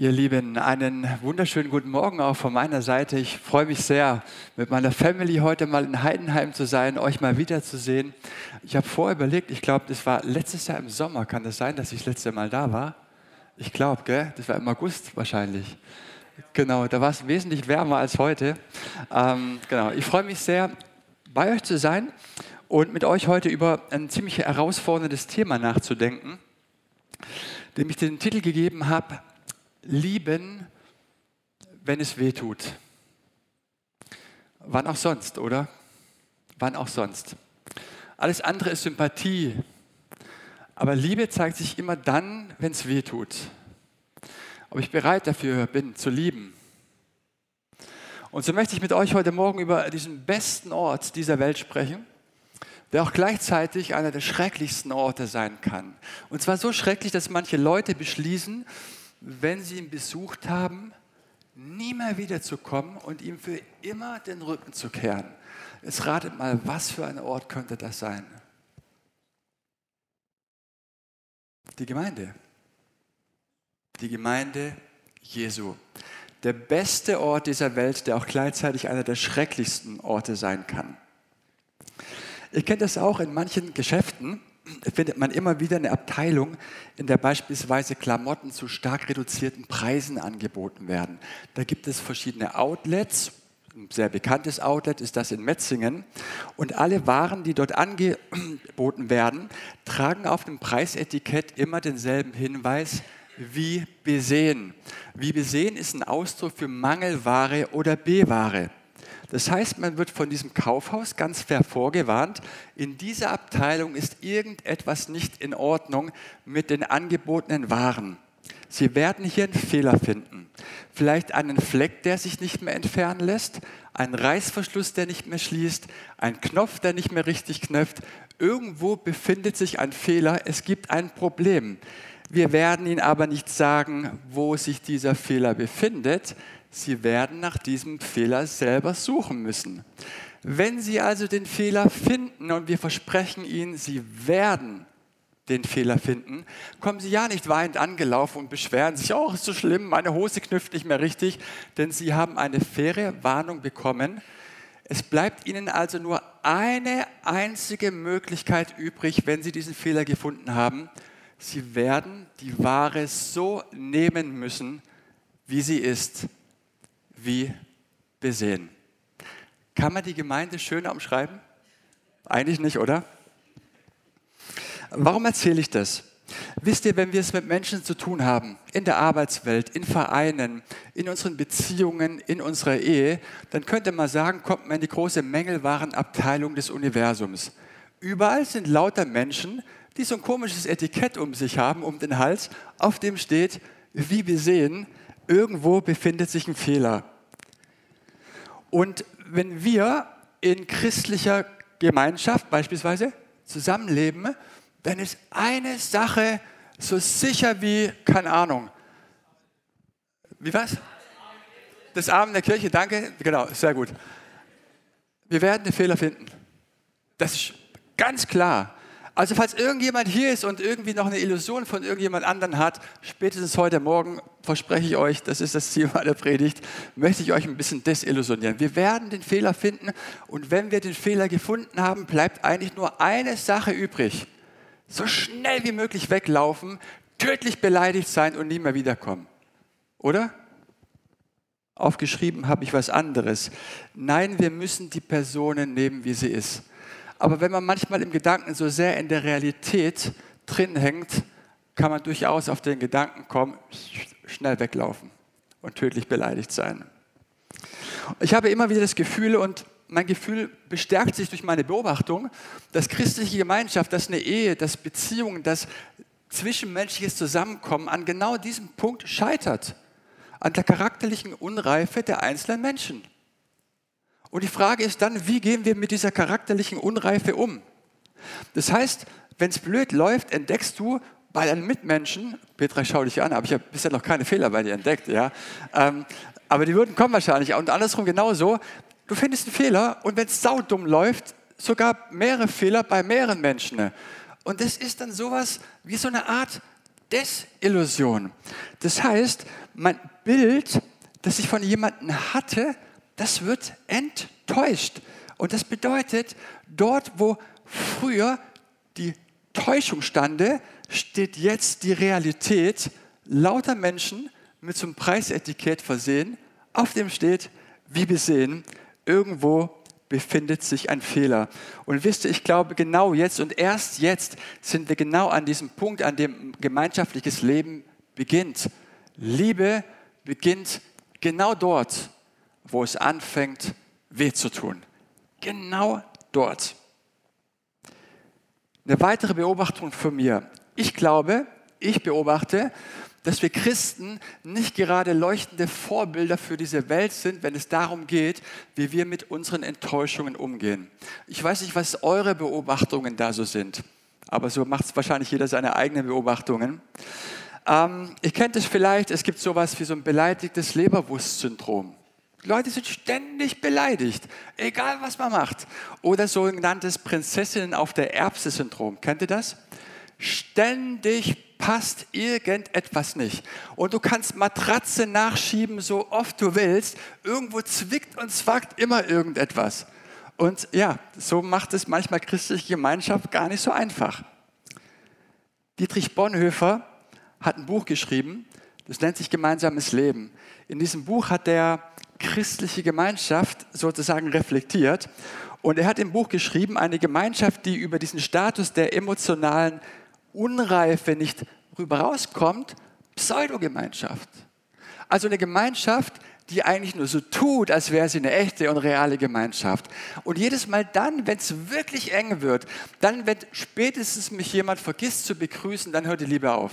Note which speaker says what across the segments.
Speaker 1: Ihr Lieben, einen wunderschönen guten Morgen auch von meiner Seite. Ich freue mich sehr, mit meiner Family heute mal in Heidenheim zu sein, euch mal wiederzusehen. Ich habe vorher überlegt, ich glaube, das war letztes Jahr im Sommer. Kann das sein, dass ich das letzte Mal da war? Ich glaube, gell? Das war im August wahrscheinlich. Genau, da war es wesentlich wärmer als heute. Ähm, genau, ich freue mich sehr, bei euch zu sein und mit euch heute über ein ziemlich herausforderndes Thema nachzudenken, dem ich den Titel gegeben habe, lieben, wenn es weh tut. Wann auch sonst, oder? Wann auch sonst. Alles andere ist Sympathie. Aber Liebe zeigt sich immer dann, wenn es weh tut. Ob ich bereit dafür bin, zu lieben. Und so möchte ich mit euch heute Morgen über diesen besten Ort dieser Welt sprechen, der auch gleichzeitig einer der schrecklichsten Orte sein kann. Und zwar so schrecklich, dass manche Leute beschließen, wenn sie ihn besucht haben, nie mehr wiederzukommen und ihm für immer den Rücken zu kehren. Jetzt ratet mal, was für ein Ort könnte das sein? Die Gemeinde. Die Gemeinde Jesu. Der beste Ort dieser Welt, der auch gleichzeitig einer der schrecklichsten Orte sein kann. Ihr kennt das auch in manchen Geschäften findet man immer wieder eine Abteilung, in der beispielsweise Klamotten zu stark reduzierten Preisen angeboten werden. Da gibt es verschiedene Outlets. Ein sehr bekanntes Outlet ist das in Metzingen. Und alle Waren, die dort angeboten werden, tragen auf dem Preisetikett immer denselben Hinweis wie besehen. Wie besehen ist ein Ausdruck für Mangelware oder B-Ware. Das heißt, man wird von diesem Kaufhaus ganz fair vorgewarnt, in dieser Abteilung ist irgendetwas nicht in Ordnung mit den angebotenen Waren. Sie werden hier einen Fehler finden. Vielleicht einen Fleck, der sich nicht mehr entfernen lässt, einen Reißverschluss, der nicht mehr schließt, ein Knopf, der nicht mehr richtig knöpft. Irgendwo befindet sich ein Fehler, es gibt ein Problem. Wir werden Ihnen aber nicht sagen, wo sich dieser Fehler befindet. Sie werden nach diesem Fehler selber suchen müssen. Wenn Sie also den Fehler finden und wir versprechen Ihnen, Sie werden den Fehler finden, kommen Sie ja nicht weinend angelaufen und beschweren sich, oh, ist so schlimm, meine Hose knüpft nicht mehr richtig, denn Sie haben eine faire Warnung bekommen. Es bleibt Ihnen also nur eine einzige Möglichkeit übrig, wenn Sie diesen Fehler gefunden haben. Sie werden die Ware so nehmen müssen, wie sie ist wie besehen. Kann man die Gemeinde schöner umschreiben? Eigentlich nicht, oder? Warum erzähle ich das? Wisst ihr, wenn wir es mit Menschen zu tun haben, in der Arbeitswelt, in Vereinen, in unseren Beziehungen, in unserer Ehe, dann könnte man sagen, kommt man in die große Mängelwarenabteilung des Universums. Überall sind lauter Menschen, die so ein komisches Etikett um sich haben, um den Hals, auf dem steht, wie wir sehen, irgendwo befindet sich ein Fehler. Und wenn wir in christlicher Gemeinschaft beispielsweise zusammenleben, dann ist eine Sache so sicher wie, keine Ahnung, wie was? Das Abend der Kirche, danke, genau, sehr gut. Wir werden den Fehler finden. Das ist ganz klar. Also falls irgendjemand hier ist und irgendwie noch eine Illusion von irgendjemand anderen hat, spätestens heute Morgen verspreche ich euch, das ist das Ziel meiner Predigt, möchte ich euch ein bisschen desillusionieren. Wir werden den Fehler finden und wenn wir den Fehler gefunden haben, bleibt eigentlich nur eine Sache übrig. So schnell wie möglich weglaufen, tödlich beleidigt sein und nie mehr wiederkommen. Oder? Aufgeschrieben habe ich was anderes. Nein, wir müssen die Personen nehmen, wie sie ist. Aber wenn man manchmal im Gedanken so sehr in der Realität drin hängt, kann man durchaus auf den Gedanken kommen, schnell weglaufen und tödlich beleidigt sein. Ich habe immer wieder das Gefühl, und mein Gefühl bestärkt sich durch meine Beobachtung, dass christliche Gemeinschaft, dass eine Ehe, dass Beziehungen, dass zwischenmenschliches Zusammenkommen an genau diesem Punkt scheitert. An der charakterlichen Unreife der einzelnen Menschen. Und die Frage ist dann, wie gehen wir mit dieser charakterlichen Unreife um? Das heißt, wenn es blöd läuft, entdeckst du bei deinen Mitmenschen, Petra, schau dich an, aber ich habe bisher noch keine Fehler bei dir entdeckt, ja. Ähm, aber die würden kommen wahrscheinlich. Und andersrum genauso, du findest einen Fehler und wenn es saudumm läuft, sogar mehrere Fehler bei mehreren Menschen. Und das ist dann sowas wie so eine Art Desillusion. Das heißt, mein Bild, das ich von jemandem hatte, das wird enttäuscht. Und das bedeutet, dort, wo früher die Täuschung stande, steht jetzt die Realität lauter Menschen mit so einem Preisetikett versehen, auf dem steht, wie wir sehen, irgendwo befindet sich ein Fehler. Und wisst ihr, ich glaube genau jetzt und erst jetzt sind wir genau an diesem Punkt, an dem gemeinschaftliches Leben beginnt. Liebe beginnt genau dort, wo es anfängt, weh zu tun. Genau dort. Eine weitere Beobachtung von mir. Ich glaube, ich beobachte, dass wir Christen nicht gerade leuchtende Vorbilder für diese Welt sind, wenn es darum geht, wie wir mit unseren Enttäuschungen umgehen. Ich weiß nicht, was eure Beobachtungen da so sind, aber so macht es wahrscheinlich jeder seine eigenen Beobachtungen. Ähm, ihr kennt es vielleicht, es gibt sowas wie so ein beleidigtes Leberwurstsyndrom. Leute sind ständig beleidigt, egal was man macht. Oder sogenanntes Prinzessinnen auf der Erbse-Syndrom. Kennt ihr das? Ständig passt irgendetwas nicht. Und du kannst Matratze nachschieben, so oft du willst. Irgendwo zwickt und zwackt immer irgendetwas. Und ja, so macht es manchmal christliche Gemeinschaft gar nicht so einfach. Dietrich Bonhoeffer hat ein Buch geschrieben, das nennt sich Gemeinsames Leben. In diesem Buch hat er christliche Gemeinschaft sozusagen reflektiert. Und er hat im Buch geschrieben, eine Gemeinschaft, die über diesen Status der emotionalen Unreife nicht rüber rauskommt, Pseudogemeinschaft. Also eine Gemeinschaft, die eigentlich nur so tut, als wäre sie eine echte und reale Gemeinschaft. Und jedes Mal dann, wenn es wirklich eng wird, dann, wenn spätestens mich jemand vergisst zu begrüßen, dann hört die Liebe auf.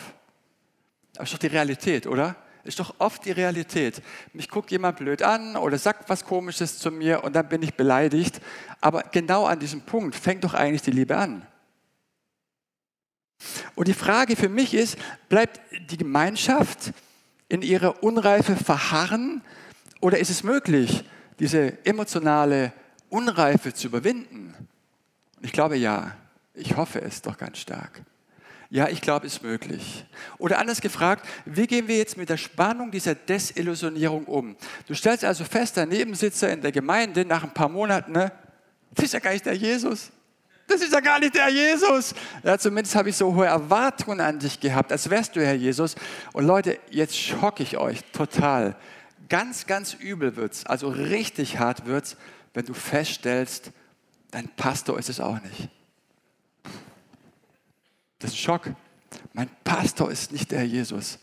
Speaker 1: Das ist doch die Realität, oder? Ist doch oft die Realität. Mich guckt jemand blöd an oder sagt was Komisches zu mir und dann bin ich beleidigt. Aber genau an diesem Punkt fängt doch eigentlich die Liebe an. Und die Frage für mich ist, bleibt die Gemeinschaft in ihrer Unreife verharren oder ist es möglich, diese emotionale Unreife zu überwinden? Ich glaube ja. Ich hoffe es doch ganz stark. Ja, ich glaube, es ist möglich. Oder anders gefragt, wie gehen wir jetzt mit der Spannung dieser Desillusionierung um? Du stellst also fest, der Nebensitzer in der Gemeinde nach ein paar Monaten, ne, das ist ja gar nicht der Jesus das ist ja gar nicht der Jesus. Ja, zumindest habe ich so hohe Erwartungen an dich gehabt, als wärst du Herr Jesus. Und Leute, jetzt schocke ich euch total. Ganz, ganz übel wird es, also richtig hart wird es, wenn du feststellst, dein Pastor ist es auch nicht. Das ist ein Schock. Mein Pastor ist nicht der Jesus.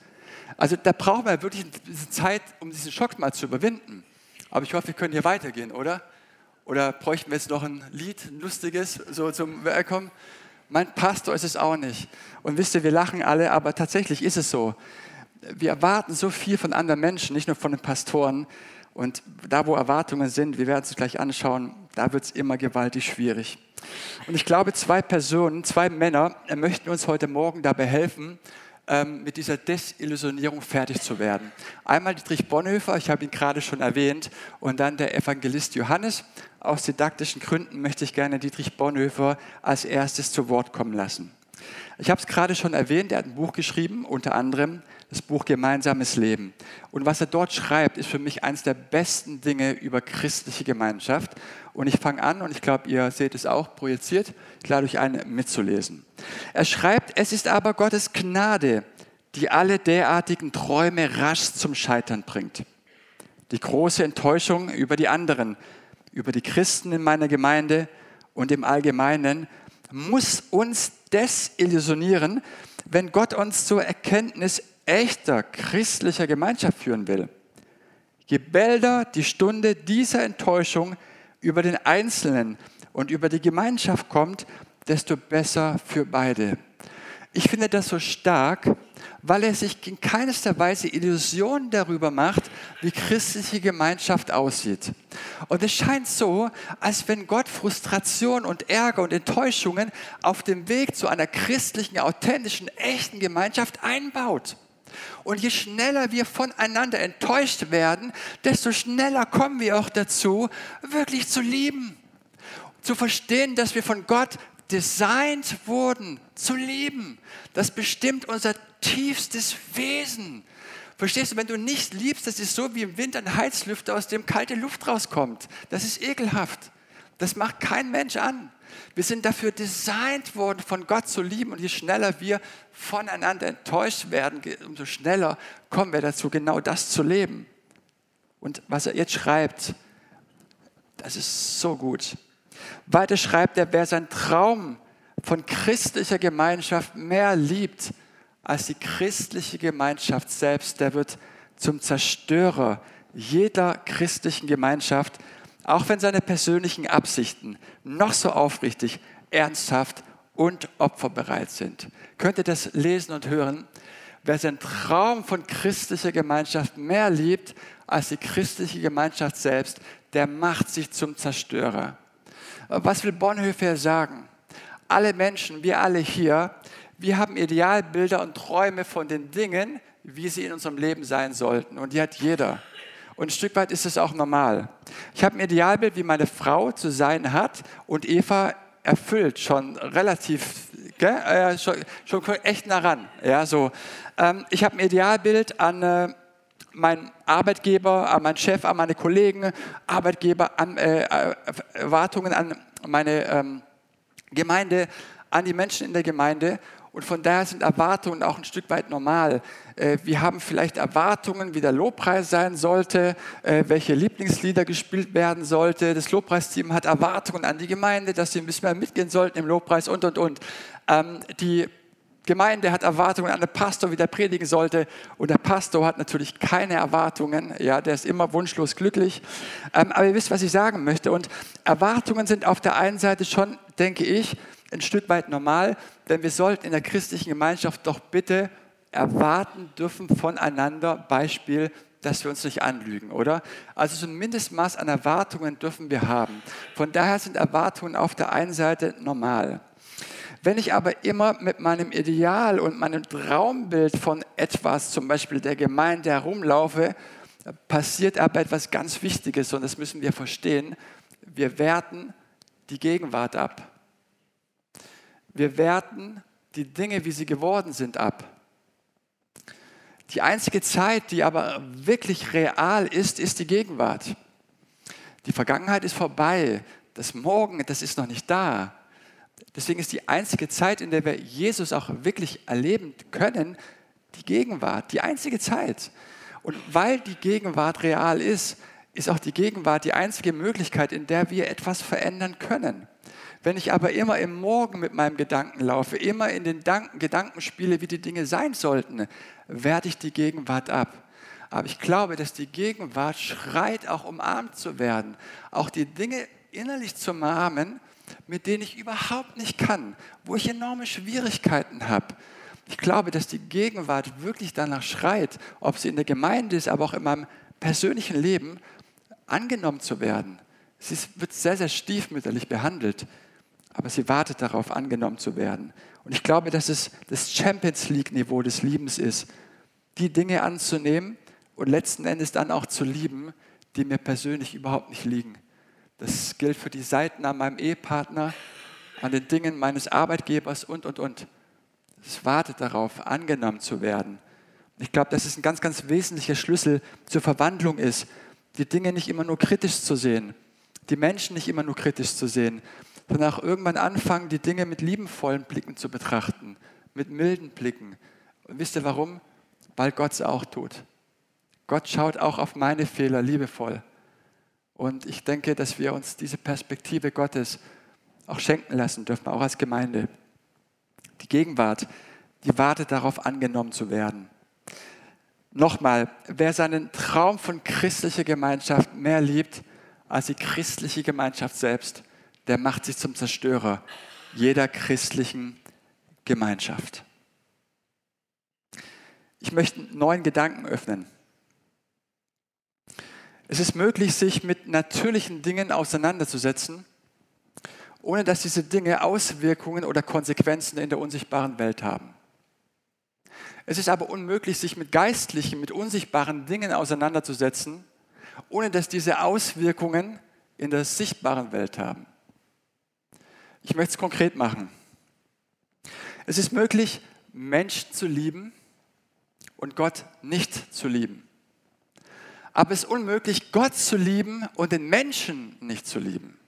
Speaker 1: Also da brauchen wir wirklich eine Zeit, um diesen Schock mal zu überwinden. Aber ich hoffe, wir können hier weitergehen, oder? Oder bräuchten wir jetzt noch ein Lied, ein lustiges, so zum Welcome? Mein Pastor ist es auch nicht. Und wisst ihr, wir lachen alle, aber tatsächlich ist es so. Wir erwarten so viel von anderen Menschen, nicht nur von den Pastoren. Und da, wo Erwartungen sind, wir werden es gleich anschauen, da wird es immer gewaltig schwierig. Und ich glaube, zwei Personen, zwei Männer möchten uns heute Morgen dabei helfen, ähm, mit dieser Desillusionierung fertig zu werden. Einmal Dietrich Bonhoeffer, ich habe ihn gerade schon erwähnt, und dann der Evangelist Johannes. Aus didaktischen Gründen möchte ich gerne Dietrich Bonhoeffer als erstes zu Wort kommen lassen. Ich habe es gerade schon erwähnt, er hat ein Buch geschrieben, unter anderem das Buch Gemeinsames Leben. Und was er dort schreibt, ist für mich eines der besten Dinge über christliche Gemeinschaft. Und ich fange an, und ich glaube, ihr seht es auch projiziert, ich lade euch ein, mitzulesen. Er schreibt, es ist aber Gottes Gnade, die alle derartigen Träume rasch zum Scheitern bringt. Die große Enttäuschung über die anderen, über die Christen in meiner Gemeinde und im Allgemeinen muss uns desillusionieren, wenn Gott uns zur Erkenntnis echter christlicher Gemeinschaft führen will. Je bälder die Stunde dieser Enttäuschung über den Einzelnen und über die Gemeinschaft kommt, desto besser für beide. Ich finde das so stark, weil er sich in keinster Weise Illusionen darüber macht, wie christliche Gemeinschaft aussieht. Und es scheint so, als wenn Gott Frustration und Ärger und Enttäuschungen auf dem Weg zu einer christlichen, authentischen, echten Gemeinschaft einbaut. Und je schneller wir voneinander enttäuscht werden, desto schneller kommen wir auch dazu, wirklich zu lieben. Zu verstehen, dass wir von Gott designt wurden zu lieben. Das bestimmt unser tiefstes Wesen. Verstehst du, wenn du nicht liebst, das ist so wie im Winter ein Heizlüfter, aus dem kalte Luft rauskommt. Das ist ekelhaft. Das macht kein Mensch an. Wir sind dafür designt worden, von Gott zu lieben. Und je schneller wir voneinander enttäuscht werden, umso schneller kommen wir dazu, genau das zu leben. Und was er jetzt schreibt, das ist so gut. Weiter schreibt er, wer seinen Traum von christlicher Gemeinschaft mehr liebt als die christliche Gemeinschaft selbst, der wird zum Zerstörer jeder christlichen Gemeinschaft, auch wenn seine persönlichen Absichten noch so aufrichtig, ernsthaft und opferbereit sind. Könnt ihr das lesen und hören? Wer seinen Traum von christlicher Gemeinschaft mehr liebt als die christliche Gemeinschaft selbst, der macht sich zum Zerstörer. Was will Bonhoeffer sagen? Alle Menschen, wir alle hier, wir haben Idealbilder und Träume von den Dingen, wie sie in unserem Leben sein sollten. Und die hat jeder. Und ein Stück weit ist es auch normal. Ich habe ein Idealbild, wie meine Frau zu sein hat und Eva erfüllt schon relativ, äh, schon, schon, echt nah ran. Ja, so. Ähm, ich habe ein Idealbild an äh, meinen Arbeitgeber, an meinen Chef, an meine Kollegen, Arbeitgeber, an äh, Erwartungen an meine ähm, Gemeinde, an die Menschen in der Gemeinde. Und von daher sind Erwartungen auch ein Stück weit normal. Äh, wir haben vielleicht Erwartungen, wie der Lobpreis sein sollte, äh, welche Lieblingslieder gespielt werden sollte. Das Lobpreisteam hat Erwartungen an die Gemeinde, dass sie ein bisschen mehr mitgehen sollten im Lobpreis und, und, und. Ähm, die Gemeinde hat Erwartungen an den Pastor, wie der predigen sollte. Und der Pastor hat natürlich keine Erwartungen. Ja, der ist immer wunschlos glücklich. Ähm, aber ihr wisst, was ich sagen möchte. Und Erwartungen sind auf der einen Seite schon, denke ich, ein Stück weit normal, denn wir sollten in der christlichen Gemeinschaft doch bitte erwarten dürfen voneinander, Beispiel, dass wir uns nicht anlügen, oder? Also so ein Mindestmaß an Erwartungen dürfen wir haben. Von daher sind Erwartungen auf der einen Seite normal. Wenn ich aber immer mit meinem Ideal und meinem Traumbild von etwas, zum Beispiel der Gemeinde, herumlaufe, passiert aber etwas ganz Wichtiges und das müssen wir verstehen. Wir werten die Gegenwart ab. Wir werten die Dinge, wie sie geworden sind, ab. Die einzige Zeit, die aber wirklich real ist, ist die Gegenwart. Die Vergangenheit ist vorbei. Das Morgen, das ist noch nicht da. Deswegen ist die einzige Zeit, in der wir Jesus auch wirklich erleben können, die Gegenwart. Die einzige Zeit. Und weil die Gegenwart real ist, ist auch die Gegenwart die einzige Möglichkeit, in der wir etwas verändern können. Wenn ich aber immer im Morgen mit meinem Gedanken laufe, immer in den Gedanken spiele, wie die Dinge sein sollten, werde ich die Gegenwart ab. Aber ich glaube, dass die Gegenwart schreit, auch umarmt zu werden, auch die Dinge innerlich zu umarmen, mit denen ich überhaupt nicht kann, wo ich enorme Schwierigkeiten habe. Ich glaube, dass die Gegenwart wirklich danach schreit, ob sie in der Gemeinde ist, aber auch in meinem persönlichen Leben, angenommen zu werden. Sie wird sehr, sehr stiefmütterlich behandelt aber sie wartet darauf, angenommen zu werden. Und ich glaube, dass es das Champions League-Niveau des Liebens ist, die Dinge anzunehmen und letzten Endes dann auch zu lieben, die mir persönlich überhaupt nicht liegen. Das gilt für die Seiten an meinem Ehepartner, an den Dingen meines Arbeitgebers und, und, und. Es wartet darauf, angenommen zu werden. Ich glaube, dass es ein ganz, ganz wesentlicher Schlüssel zur Verwandlung ist, die Dinge nicht immer nur kritisch zu sehen, die Menschen nicht immer nur kritisch zu sehen, auch irgendwann anfangen, die Dinge mit liebenvollen Blicken zu betrachten, mit milden Blicken. Und wisst ihr warum? Weil Gott es auch tut. Gott schaut auch auf meine Fehler liebevoll. Und ich denke, dass wir uns diese Perspektive Gottes auch schenken lassen dürfen, auch als Gemeinde. Die Gegenwart, die wartet darauf, angenommen zu werden. Nochmal, wer seinen Traum von christlicher Gemeinschaft mehr liebt als die christliche Gemeinschaft selbst, der macht sich zum Zerstörer jeder christlichen Gemeinschaft. Ich möchte neuen Gedanken öffnen. Es ist möglich, sich mit natürlichen Dingen auseinanderzusetzen, ohne dass diese Dinge Auswirkungen oder Konsequenzen in der unsichtbaren Welt haben. Es ist aber unmöglich, sich mit geistlichen, mit unsichtbaren Dingen auseinanderzusetzen, ohne dass diese Auswirkungen in der sichtbaren Welt haben. Ich möchte es konkret machen. Es ist möglich, Menschen zu lieben und Gott nicht zu lieben. Aber es ist unmöglich, Gott zu lieben und den Menschen nicht zu lieben.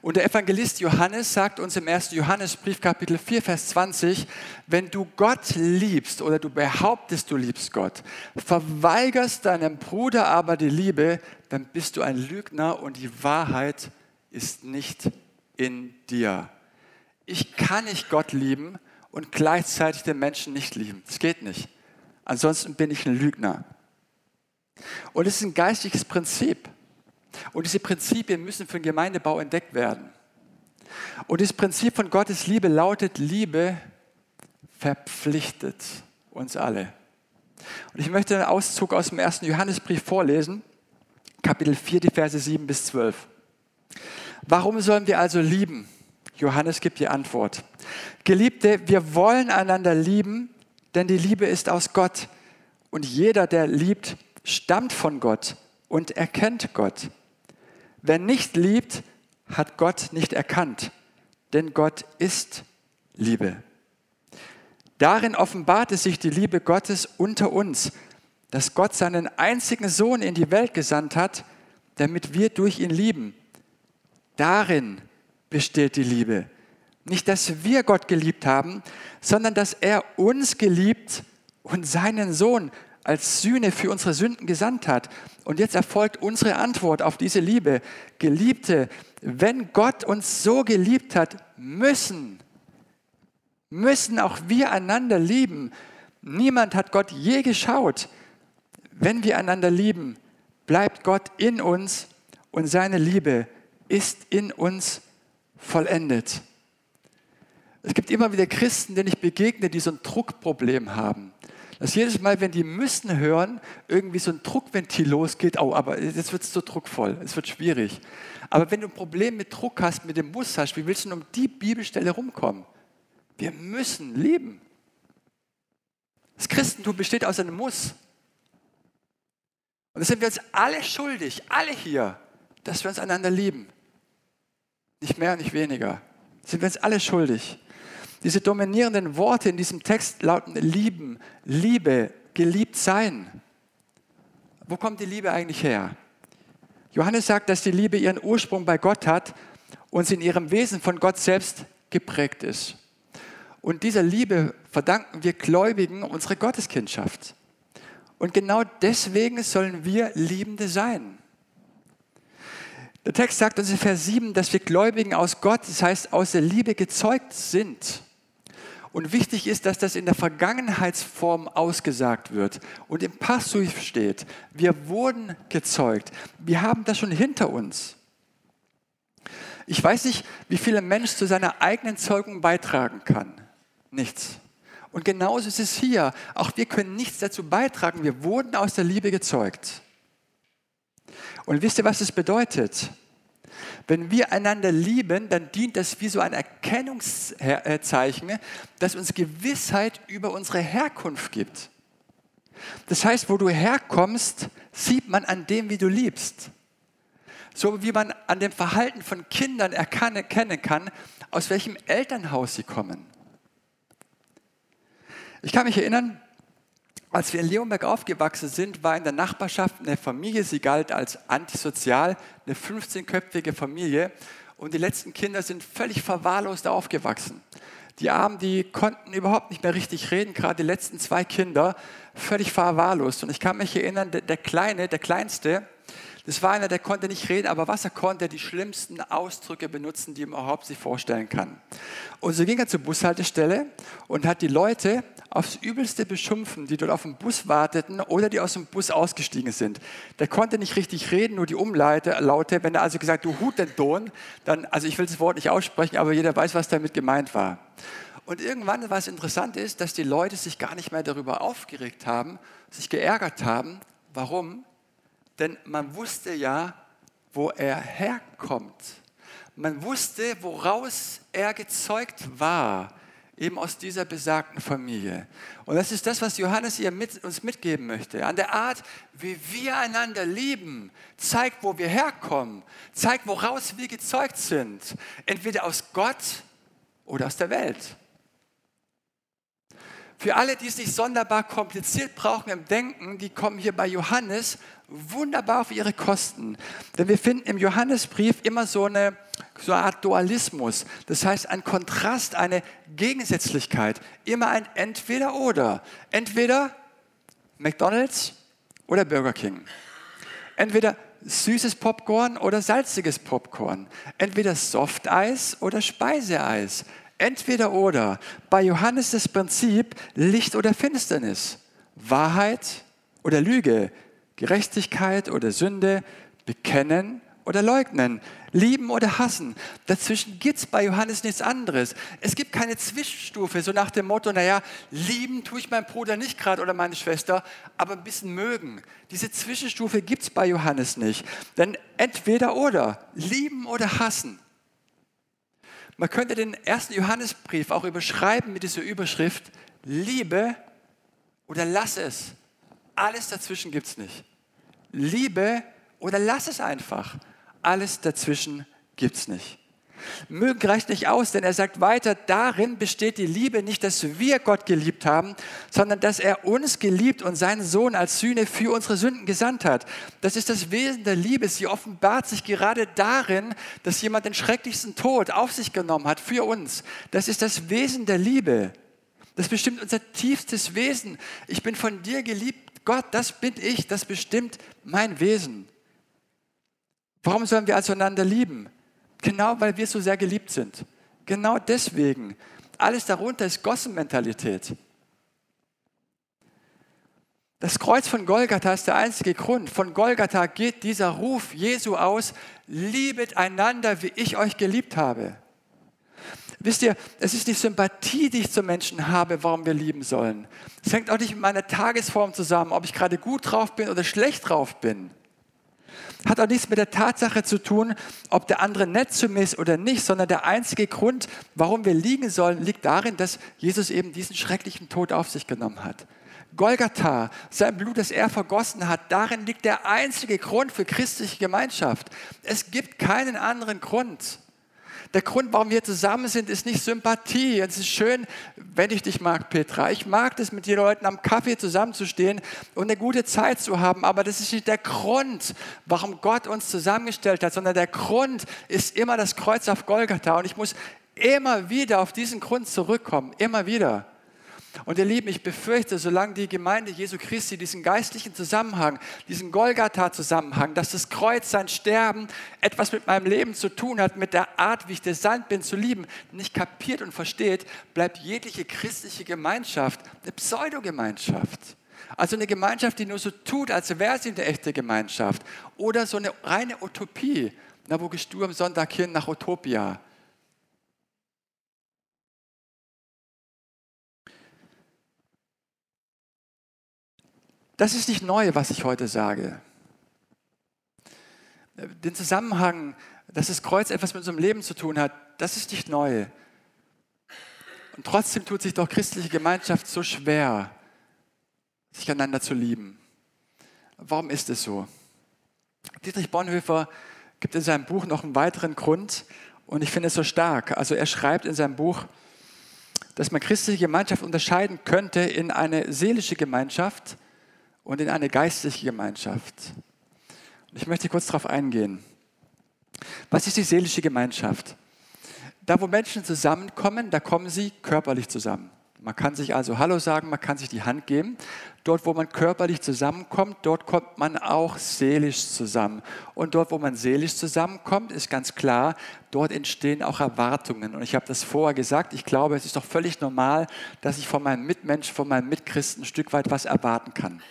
Speaker 1: Und der Evangelist Johannes sagt uns im 1. Johannesbrief Kapitel 4, Vers 20, wenn du Gott liebst oder du behauptest, du liebst Gott, verweigerst deinem Bruder aber die Liebe, dann bist du ein Lügner und die Wahrheit ist nicht in dir. Ich kann nicht Gott lieben und gleichzeitig den Menschen nicht lieben. Das geht nicht. Ansonsten bin ich ein Lügner. Und es ist ein geistliches Prinzip. Und diese Prinzipien müssen für den Gemeindebau entdeckt werden. Und das Prinzip von Gottes Liebe lautet, Liebe verpflichtet uns alle. Und ich möchte einen Auszug aus dem ersten Johannesbrief vorlesen, Kapitel 4, die Verse 7 bis 12. Warum sollen wir also lieben? Johannes gibt die Antwort. Geliebte, wir wollen einander lieben, denn die Liebe ist aus Gott. Und jeder, der liebt, stammt von Gott und erkennt Gott. Wer nicht liebt, hat Gott nicht erkannt, denn Gott ist Liebe. Darin offenbarte sich die Liebe Gottes unter uns, dass Gott seinen einzigen Sohn in die Welt gesandt hat, damit wir durch ihn lieben. Darin besteht die Liebe. Nicht, dass wir Gott geliebt haben, sondern dass er uns geliebt und seinen Sohn als Sühne für unsere Sünden gesandt hat. Und jetzt erfolgt unsere Antwort auf diese Liebe. Geliebte, wenn Gott uns so geliebt hat, müssen, müssen auch wir einander lieben. Niemand hat Gott je geschaut. Wenn wir einander lieben, bleibt Gott in uns und seine Liebe ist in uns vollendet. Es gibt immer wieder Christen, denen ich begegne, die so ein Druckproblem haben dass jedes Mal, wenn die müssen hören, irgendwie so ein Druckventil losgeht, oh, aber jetzt wird es so druckvoll, es wird schwierig. Aber wenn du ein Problem mit Druck hast, mit dem Muss hast, wie willst du denn um die Bibelstelle rumkommen? Wir müssen lieben. Das Christentum besteht aus einem Muss. Und da sind wir uns alle schuldig, alle hier, dass wir uns einander lieben. Nicht mehr, nicht weniger. Sind wir uns alle schuldig. Diese dominierenden Worte in diesem Text lauten lieben, Liebe, geliebt sein. Wo kommt die Liebe eigentlich her? Johannes sagt, dass die Liebe ihren Ursprung bei Gott hat und sie in ihrem Wesen von Gott selbst geprägt ist. Und dieser Liebe verdanken wir Gläubigen unsere Gotteskindschaft. Und genau deswegen sollen wir Liebende sein. Der Text sagt uns in Vers 7, dass wir Gläubigen aus Gott, das heißt aus der Liebe gezeugt sind. Und wichtig ist, dass das in der Vergangenheitsform ausgesagt wird und im Passiv steht. Wir wurden gezeugt. Wir haben das schon hinter uns. Ich weiß nicht, wie viel ein Mensch zu seiner eigenen Zeugung beitragen kann. Nichts. Und genauso ist es hier. Auch wir können nichts dazu beitragen. Wir wurden aus der Liebe gezeugt. Und wisst ihr, was das bedeutet? Wenn wir einander lieben, dann dient das wie so ein Erkennungszeichen, das uns Gewissheit über unsere Herkunft gibt. Das heißt, wo du herkommst, sieht man an dem, wie du liebst. So wie man an dem Verhalten von Kindern erkennen kann, aus welchem Elternhaus sie kommen. Ich kann mich erinnern, als wir in Leonberg aufgewachsen sind, war in der Nachbarschaft eine Familie, sie galt als antisozial, eine 15-köpfige Familie und die letzten Kinder sind völlig verwahrlost aufgewachsen. Die Armen, die konnten überhaupt nicht mehr richtig reden, gerade die letzten zwei Kinder, völlig verwahrlost. Und ich kann mich erinnern, der, Kleine, der Kleinste, das war einer, der konnte nicht reden, aber was er konnte, die schlimmsten Ausdrücke benutzen, die man überhaupt sich vorstellen kann. Und so ging er zur Bushaltestelle und hat die Leute aufs Übelste beschimpfen, die dort auf dem Bus warteten oder die aus dem Bus ausgestiegen sind. Der konnte nicht richtig reden, nur die Umlaute, Laute. Wenn er also gesagt, du Hut den Don, dann, also ich will das Wort nicht aussprechen, aber jeder weiß, was damit gemeint war. Und irgendwann, was interessant ist, dass die Leute sich gar nicht mehr darüber aufgeregt haben, sich geärgert haben. Warum? Denn man wusste ja, wo er herkommt. Man wusste, woraus er gezeugt war eben aus dieser besagten Familie. Und das ist das, was Johannes hier mit, uns mitgeben möchte. An der Art, wie wir einander lieben, zeigt, wo wir herkommen, zeigt, woraus wir gezeugt sind. Entweder aus Gott oder aus der Welt. Für alle, die es nicht sonderbar kompliziert brauchen im Denken, die kommen hier bei Johannes wunderbar auf ihre Kosten. Denn wir finden im Johannesbrief immer so eine, so eine Art Dualismus. Das heißt, ein Kontrast, eine Gegensätzlichkeit. Immer ein Entweder-Oder. Entweder McDonald's oder Burger King. Entweder süßes Popcorn oder salziges Popcorn. Entweder Softeis oder Speiseeis. Entweder oder. Bei Johannes das Prinzip Licht oder Finsternis. Wahrheit oder Lüge. Gerechtigkeit oder Sünde, bekennen oder leugnen, lieben oder hassen. Dazwischen gibt es bei Johannes nichts anderes. Es gibt keine Zwischenstufe, so nach dem Motto, naja, lieben tue ich meinen Bruder nicht gerade oder meine Schwester, aber ein bisschen mögen. Diese Zwischenstufe gibt es bei Johannes nicht. Denn entweder oder, lieben oder hassen. Man könnte den ersten Johannesbrief auch überschreiben mit dieser Überschrift, Liebe oder lass es. Alles dazwischen gibt es nicht. Liebe oder lass es einfach. Alles dazwischen gibt es nicht. Mögen reicht nicht aus, denn er sagt weiter, darin besteht die Liebe nicht, dass wir Gott geliebt haben, sondern dass er uns geliebt und seinen Sohn als Sühne für unsere Sünden gesandt hat. Das ist das Wesen der Liebe. Sie offenbart sich gerade darin, dass jemand den schrecklichsten Tod auf sich genommen hat für uns. Das ist das Wesen der Liebe. Das bestimmt unser tiefstes Wesen. Ich bin von dir geliebt, Gott, das bin ich, das bestimmt mein Wesen. Warum sollen wir also einander lieben? Genau weil wir so sehr geliebt sind. Genau deswegen. Alles darunter ist Gossenmentalität. Das Kreuz von Golgatha ist der einzige Grund. Von Golgatha geht dieser Ruf Jesu aus, liebet einander, wie ich euch geliebt habe. Wisst ihr, es ist die Sympathie, die ich zu Menschen habe, warum wir lieben sollen. Es hängt auch nicht mit meiner Tagesform zusammen, ob ich gerade gut drauf bin oder schlecht drauf bin. Hat auch nichts mit der Tatsache zu tun, ob der andere nett zu mir ist oder nicht, sondern der einzige Grund, warum wir liegen sollen, liegt darin, dass Jesus eben diesen schrecklichen Tod auf sich genommen hat. Golgatha, sein Blut, das er vergossen hat, darin liegt der einzige Grund für christliche Gemeinschaft. Es gibt keinen anderen Grund. Der Grund, warum wir zusammen sind, ist nicht Sympathie. Es ist schön, wenn ich dich mag, Petra. Ich mag es, mit den Leuten am Kaffee zusammenzustehen und eine gute Zeit zu haben. Aber das ist nicht der Grund, warum Gott uns zusammengestellt hat, sondern der Grund ist immer das Kreuz auf Golgatha. Und ich muss immer wieder auf diesen Grund zurückkommen. Immer wieder. Und ihr Lieben, ich befürchte, solange die Gemeinde Jesu Christi diesen geistlichen Zusammenhang, diesen Golgatha-Zusammenhang, dass das Kreuz, sein Sterben etwas mit meinem Leben zu tun hat, mit der Art, wie ich designt bin zu lieben, nicht kapiert und versteht, bleibt jegliche christliche Gemeinschaft eine Pseudogemeinschaft. Also eine Gemeinschaft, die nur so tut, als wäre sie eine echte Gemeinschaft. Oder so eine reine Utopie. Na, wo gehst du am Sonntag hin nach Utopia? Das ist nicht neu, was ich heute sage. Den Zusammenhang, dass das Kreuz etwas mit unserem Leben zu tun hat, das ist nicht neu. Und trotzdem tut sich doch christliche Gemeinschaft so schwer, sich einander zu lieben. Warum ist es so? Dietrich Bonhoeffer gibt in seinem Buch noch einen weiteren Grund und ich finde es so stark. Also er schreibt in seinem Buch, dass man christliche Gemeinschaft unterscheiden könnte in eine seelische Gemeinschaft und in eine geistliche Gemeinschaft. Und ich möchte kurz darauf eingehen. Was ist die seelische Gemeinschaft? Da, wo Menschen zusammenkommen, da kommen sie körperlich zusammen. Man kann sich also Hallo sagen, man kann sich die Hand geben. Dort, wo man körperlich zusammenkommt, dort kommt man auch seelisch zusammen. Und dort, wo man seelisch zusammenkommt, ist ganz klar, dort entstehen auch Erwartungen. Und ich habe das vorher gesagt, ich glaube, es ist doch völlig normal, dass ich von meinem Mitmenschen, von meinem Mitchristen ein Stück weit was erwarten kann.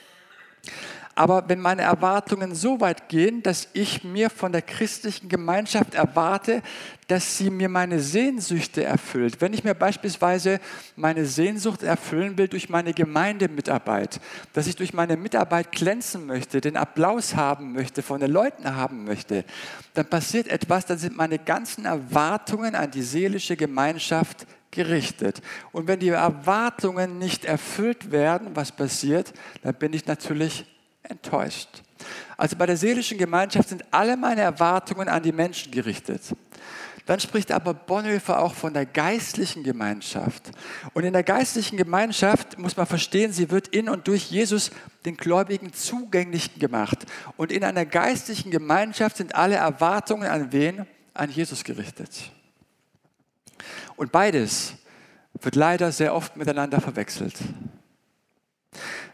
Speaker 1: Aber wenn meine Erwartungen so weit gehen, dass ich mir von der christlichen Gemeinschaft erwarte, dass sie mir meine Sehnsüchte erfüllt, wenn ich mir beispielsweise meine Sehnsucht erfüllen will durch meine Gemeindemitarbeit, dass ich durch meine Mitarbeit glänzen möchte, den Applaus haben möchte, von den Leuten haben möchte, dann passiert etwas, dann sind meine ganzen Erwartungen an die seelische Gemeinschaft gerichtet. Und wenn die Erwartungen nicht erfüllt werden, was passiert, dann bin ich natürlich enttäuscht. Also bei der seelischen Gemeinschaft sind alle meine Erwartungen an die Menschen gerichtet. Dann spricht aber Bonhoeffer auch von der geistlichen Gemeinschaft. Und in der geistlichen Gemeinschaft muss man verstehen, sie wird in und durch Jesus den Gläubigen zugänglich gemacht. Und in einer geistlichen Gemeinschaft sind alle Erwartungen an wen? An Jesus gerichtet. Und beides wird leider sehr oft miteinander verwechselt.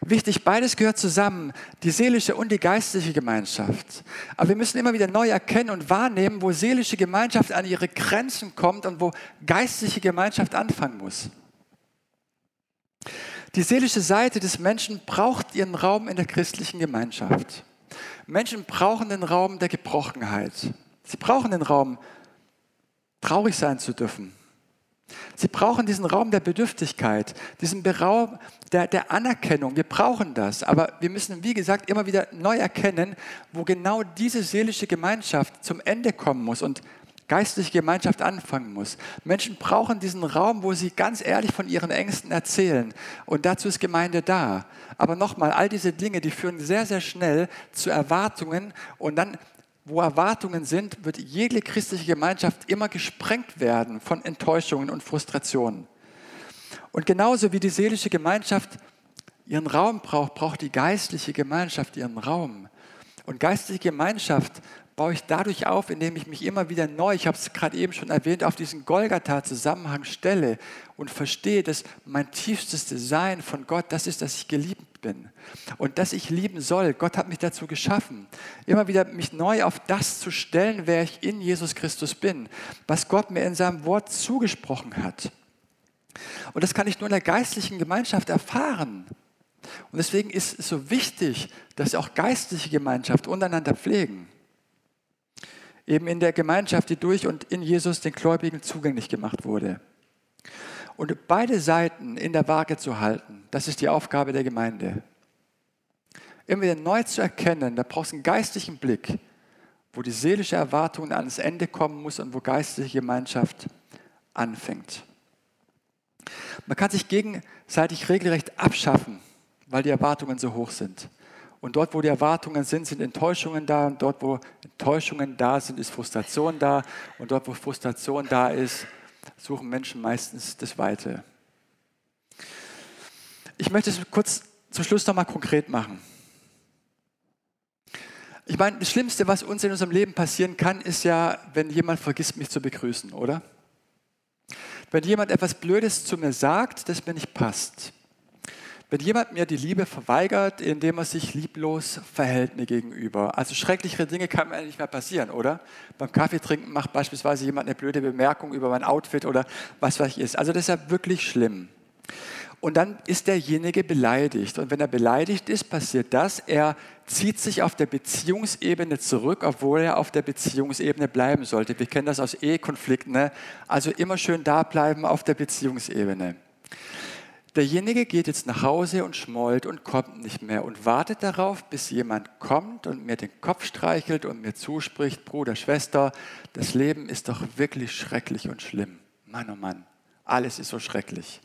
Speaker 1: Wichtig, beides gehört zusammen, die seelische und die geistliche Gemeinschaft. Aber wir müssen immer wieder neu erkennen und wahrnehmen, wo seelische Gemeinschaft an ihre Grenzen kommt und wo geistliche Gemeinschaft anfangen muss. Die seelische Seite des Menschen braucht ihren Raum in der christlichen Gemeinschaft. Menschen brauchen den Raum der Gebrochenheit. Sie brauchen den Raum, traurig sein zu dürfen, Sie brauchen diesen Raum der Bedürftigkeit, diesen Raum der, der, Anerkennung. Wir brauchen das. Aber wir müssen, wie gesagt, immer wieder neu erkennen, wo genau diese seelische Gemeinschaft zum Ende kommen muss und geistliche Gemeinschaft anfangen muss. Menschen brauchen diesen Raum, wo sie ganz ehrlich von ihren Ängsten erzählen. Und dazu ist Gemeinde da. Aber nochmal, all diese Dinge, die führen sehr, sehr schnell zu Erwartungen und dann wo Erwartungen sind, wird jede christliche Gemeinschaft immer gesprengt werden von Enttäuschungen und Frustrationen. Und genauso wie die seelische Gemeinschaft ihren Raum braucht, braucht die geistliche Gemeinschaft ihren Raum. Und geistliche Gemeinschaft baue ich dadurch auf, indem ich mich immer wieder neu, ich habe es gerade eben schon erwähnt, auf diesen Golgatha-Zusammenhang stelle und verstehe, dass mein tiefstes Design von Gott das ist, dass ich geliebt bin und dass ich lieben soll. Gott hat mich dazu geschaffen, immer wieder mich neu auf das zu stellen, wer ich in Jesus Christus bin, was Gott mir in seinem Wort zugesprochen hat. Und das kann ich nur in der geistlichen Gemeinschaft erfahren. Und deswegen ist es so wichtig, dass auch geistliche Gemeinschaft untereinander pflegen eben in der Gemeinschaft, die durch und in Jesus den Gläubigen zugänglich gemacht wurde. Und beide Seiten in der Waage zu halten, das ist die Aufgabe der Gemeinde. Immer wieder neu zu erkennen, da brauchst du einen geistlichen Blick, wo die seelische Erwartung ans Ende kommen muss und wo geistliche Gemeinschaft anfängt. Man kann sich gegenseitig regelrecht abschaffen, weil die Erwartungen so hoch sind. Und dort, wo die Erwartungen sind, sind Enttäuschungen da. Und dort, wo Enttäuschungen da sind, ist Frustration da. Und dort, wo Frustration da ist, suchen Menschen meistens das Weite. Ich möchte es kurz zum Schluss nochmal konkret machen. Ich meine, das Schlimmste, was uns in unserem Leben passieren kann, ist ja, wenn jemand vergisst, mich zu begrüßen, oder? Wenn jemand etwas Blödes zu mir sagt, das mir nicht passt. Wenn jemand mir die Liebe verweigert, indem er sich lieblos verhält mir gegenüber. Also schrecklichere Dinge kann mir nicht mehr passieren, oder? Beim Kaffeetrinken macht beispielsweise jemand eine blöde Bemerkung über mein Outfit oder was weiß ich ist. Also das ist ja wirklich schlimm. Und dann ist derjenige beleidigt. Und wenn er beleidigt ist, passiert das. Er zieht sich auf der Beziehungsebene zurück, obwohl er auf der Beziehungsebene bleiben sollte. Wir kennen das aus Ehekonflikten. Ne? Also immer schön da bleiben auf der Beziehungsebene. Derjenige geht jetzt nach Hause und schmollt und kommt nicht mehr und wartet darauf, bis jemand kommt und mir den Kopf streichelt und mir zuspricht, Bruder, Schwester, das Leben ist doch wirklich schrecklich und schlimm. Mann, oh Mann, alles ist so schrecklich.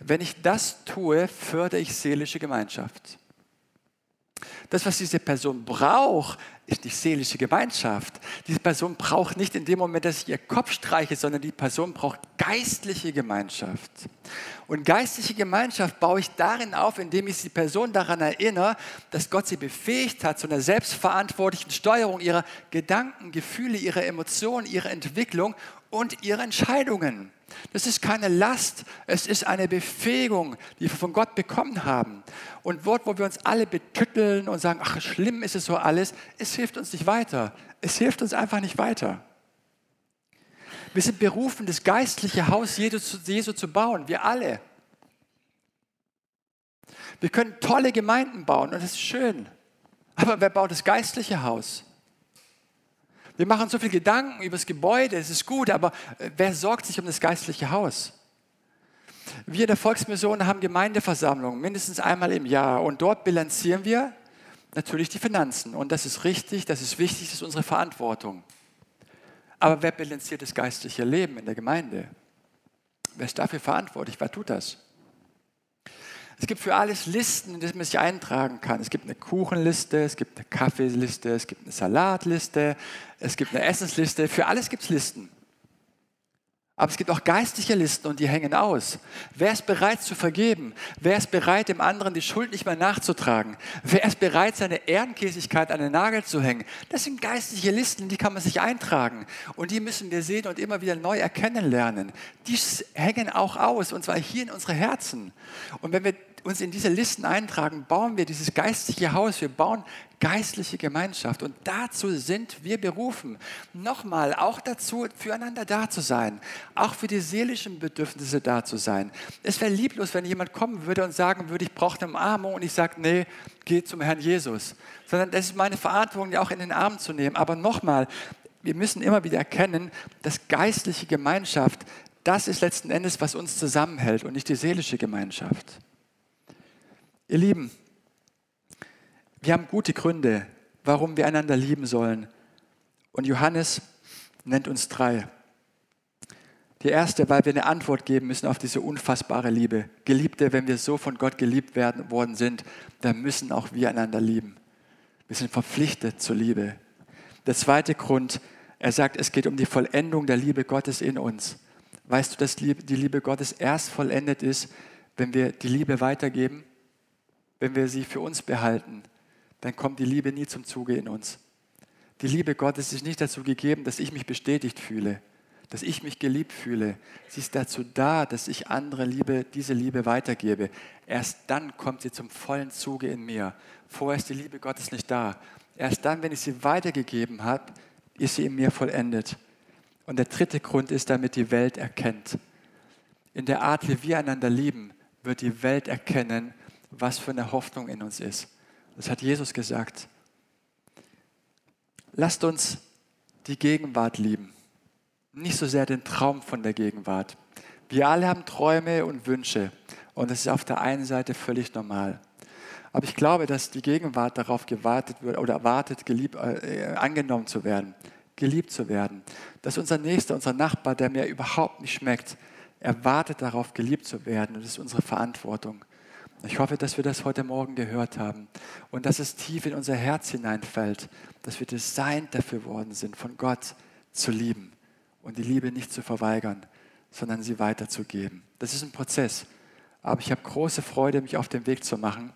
Speaker 1: Wenn ich das tue, fördere ich seelische Gemeinschaft. Das, was diese Person braucht, ist die seelische Gemeinschaft. Diese Person braucht nicht in dem Moment, dass ich ihr Kopf streiche, sondern die Person braucht geistliche Gemeinschaft. Und geistliche Gemeinschaft baue ich darin auf, indem ich die Person daran erinnere, dass Gott sie befähigt hat zu einer selbstverantwortlichen Steuerung ihrer Gedanken, Gefühle, ihrer Emotionen, ihrer Entwicklung und ihrer Entscheidungen. Das ist keine Last, es ist eine Befähigung, die wir von Gott bekommen haben. Und dort, wo wir uns alle betütteln und sagen, ach, schlimm ist es so alles, es hilft uns nicht weiter. Es hilft uns einfach nicht weiter. Wir sind berufen, das geistliche Haus Jesu zu, Jesu zu bauen, wir alle. Wir können tolle Gemeinden bauen und das ist schön. Aber wer baut das geistliche Haus? Wir machen so viel Gedanken über das Gebäude, es ist gut, aber äh, wer sorgt sich um das geistliche Haus? Wir in der Volksmission haben Gemeindeversammlungen mindestens einmal im Jahr und dort bilanzieren wir natürlich die Finanzen. Und das ist richtig, das ist wichtig, das ist unsere Verantwortung. Aber wer bilanziert das geistliche Leben in der Gemeinde? Wer ist dafür verantwortlich? Wer tut das? Es gibt für alles Listen, in die man sich eintragen kann. Es gibt eine Kuchenliste, es gibt eine Kaffeeliste, es gibt eine Salatliste, es gibt eine Essensliste. Für alles gibt es Listen. Aber es gibt auch geistliche Listen und die hängen aus. Wer ist bereit zu vergeben? Wer ist bereit, dem anderen die Schuld nicht mehr nachzutragen? Wer ist bereit, seine Ehrenkäsigkeit an den Nagel zu hängen? Das sind geistliche Listen, die kann man sich eintragen. Und die müssen wir sehen und immer wieder neu erkennen lernen. Die hängen auch aus, und zwar hier in unsere Herzen. Und wenn wir uns in diese Listen eintragen, bauen wir dieses geistliche Haus, wir bauen geistliche Gemeinschaft. Und dazu sind wir berufen. Nochmal, auch dazu, füreinander da zu sein, auch für die seelischen Bedürfnisse da zu sein. Es wäre lieblos, wenn jemand kommen würde und sagen würde, ich brauche eine Umarmung und ich sage, nee, geh zum Herrn Jesus. Sondern das ist meine Verantwortung, die auch in den Arm zu nehmen. Aber nochmal, wir müssen immer wieder erkennen, dass geistliche Gemeinschaft, das ist letzten Endes, was uns zusammenhält und nicht die seelische Gemeinschaft. Ihr Lieben, wir haben gute Gründe, warum wir einander lieben sollen. Und Johannes nennt uns drei. Die erste, weil wir eine Antwort geben müssen auf diese unfassbare Liebe. Geliebte, wenn wir so von Gott geliebt werden, worden sind, dann müssen auch wir einander lieben. Wir sind verpflichtet zur Liebe. Der zweite Grund, er sagt, es geht um die Vollendung der Liebe Gottes in uns. Weißt du, dass die Liebe Gottes erst vollendet ist, wenn wir die Liebe weitergeben? Wenn wir sie für uns behalten, dann kommt die Liebe nie zum Zuge in uns. Die Liebe Gottes ist nicht dazu gegeben, dass ich mich bestätigt fühle, dass ich mich geliebt fühle. Sie ist dazu da, dass ich andere Liebe, diese Liebe weitergebe. Erst dann kommt sie zum vollen Zuge in mir. Vorher ist die Liebe Gottes nicht da. Erst dann, wenn ich sie weitergegeben habe, ist sie in mir vollendet. Und der dritte Grund ist, damit die Welt erkennt. In der Art, wie wir einander lieben, wird die Welt erkennen, was für eine Hoffnung in uns ist. Das hat Jesus gesagt. Lasst uns die Gegenwart lieben, nicht so sehr den Traum von der Gegenwart. Wir alle haben Träume und Wünsche und das ist auf der einen Seite völlig normal. Aber ich glaube, dass die Gegenwart darauf gewartet wird oder wartet, geliebt, äh, angenommen zu werden, geliebt zu werden. Dass unser Nächster, unser Nachbar, der mir überhaupt nicht schmeckt, erwartet darauf, geliebt zu werden. Das ist unsere Verantwortung. Ich hoffe, dass wir das heute Morgen gehört haben und dass es tief in unser Herz hineinfällt, dass wir designt dafür worden sind, von Gott zu lieben und die Liebe nicht zu verweigern, sondern sie weiterzugeben. Das ist ein Prozess, aber ich habe große Freude, mich auf den Weg zu machen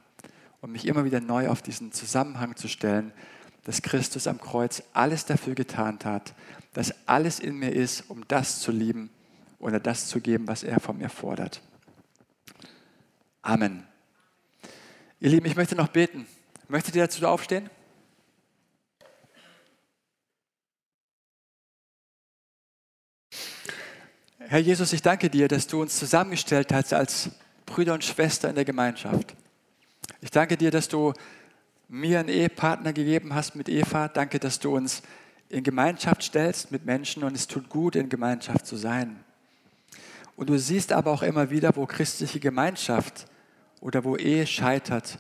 Speaker 1: und mich immer wieder neu auf diesen Zusammenhang zu stellen, dass Christus am Kreuz alles dafür getan hat, dass alles in mir ist, um das zu lieben oder das zu geben, was er von mir fordert. Amen. Ihr Lieben, ich möchte noch beten. Möchtet ihr dazu aufstehen? Herr Jesus, ich danke dir, dass du uns zusammengestellt hast als Brüder und Schwestern in der Gemeinschaft. Ich danke dir, dass du mir einen Ehepartner gegeben hast mit Eva. Danke, dass du uns in Gemeinschaft stellst mit Menschen und es tut gut, in Gemeinschaft zu sein. Und du siehst aber auch immer wieder, wo christliche Gemeinschaft oder wo Ehe scheitert.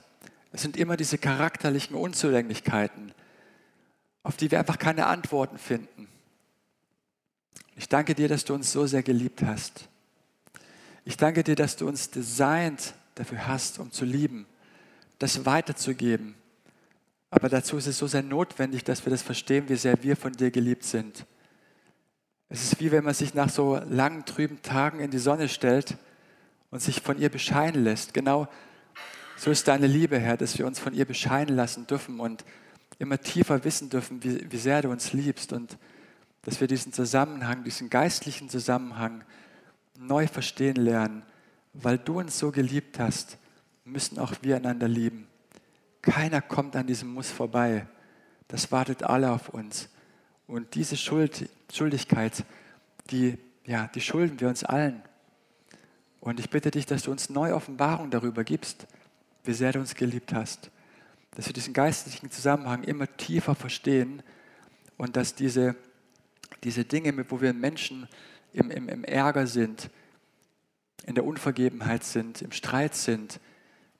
Speaker 1: Es sind immer diese charakterlichen Unzulänglichkeiten, auf die wir einfach keine Antworten finden. Ich danke dir, dass du uns so sehr geliebt hast. Ich danke dir, dass du uns designt dafür hast, um zu lieben, das weiterzugeben. Aber dazu ist es so sehr notwendig, dass wir das verstehen, wie sehr wir von dir geliebt sind. Es ist wie wenn man sich nach so langen, trüben Tagen in die Sonne stellt und sich von ihr bescheinen lässt. Genau so ist deine Liebe, Herr, dass wir uns von ihr bescheinen lassen dürfen und immer tiefer wissen dürfen, wie, wie sehr du uns liebst und dass wir diesen Zusammenhang, diesen geistlichen Zusammenhang neu verstehen lernen. Weil du uns so geliebt hast, müssen auch wir einander lieben. Keiner kommt an diesem Muss vorbei. Das wartet alle auf uns. Und diese Schuld, Schuldigkeit, die, ja, die schulden wir uns allen. Und ich bitte dich, dass du uns neue Offenbarung darüber gibst, wie sehr du uns geliebt hast. Dass wir diesen geistlichen Zusammenhang immer tiefer verstehen und dass diese, diese Dinge, wo wir Menschen im, im, im Ärger sind, in der Unvergebenheit sind, im Streit sind,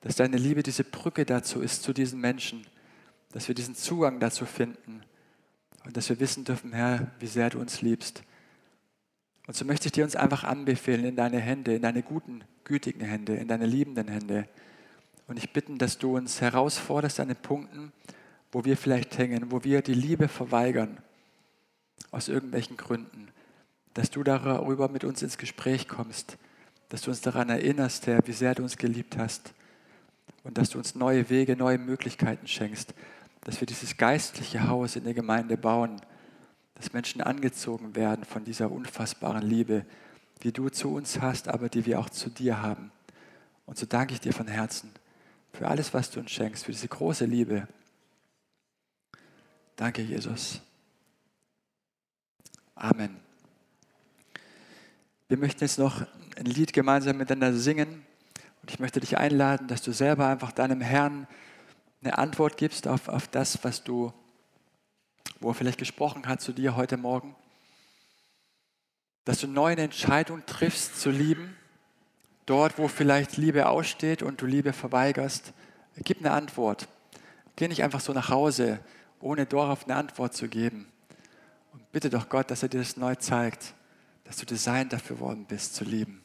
Speaker 1: dass deine Liebe diese Brücke dazu ist zu diesen Menschen, dass wir diesen Zugang dazu finden und dass wir wissen dürfen, Herr, wie sehr du uns liebst Und so möchte ich dir uns einfach anbefehlen in deine Hände, in deine guten, gütigen Hände, in deine liebenden Hände. Und ich bitte, dass du uns herausforderst an den Punkten, wo wir vielleicht hängen, wo wir die Liebe verweigern, aus irgendwelchen Gründen, dass du darüber mit uns ins Gespräch kommst, dass du uns daran erinnerst, Herr, wie sehr du uns geliebt hast und dass du uns neue Wege, neue Möglichkeiten schenkst, dass wir dieses geistliche Haus in der Gemeinde bauen, dass Menschen angezogen werden von dieser unfassbaren Liebe, die du zu uns hast, aber die wir auch zu dir haben. Und so danke ich dir von Herzen für alles, was du uns schenkst, für diese große Liebe. Danke, Jesus. Amen. Wir möchten jetzt noch ein Lied gemeinsam miteinander singen. Und ich möchte dich einladen, dass du selber einfach deinem Herrn eine Antwort gibst auf, auf das, was du, wo er vielleicht gesprochen hat zu dir heute Morgen. Dass du neue Entscheidungen triffst zu lieben. Dort, wo vielleicht Liebe aussteht und du Liebe verweigerst, gib eine Antwort. Geh nicht einfach so nach Hause, ohne darauf eine Antwort zu geben. Und bitte doch Gott, dass er dir das neu zeigt, dass du designt dafür worden bist, zu lieben.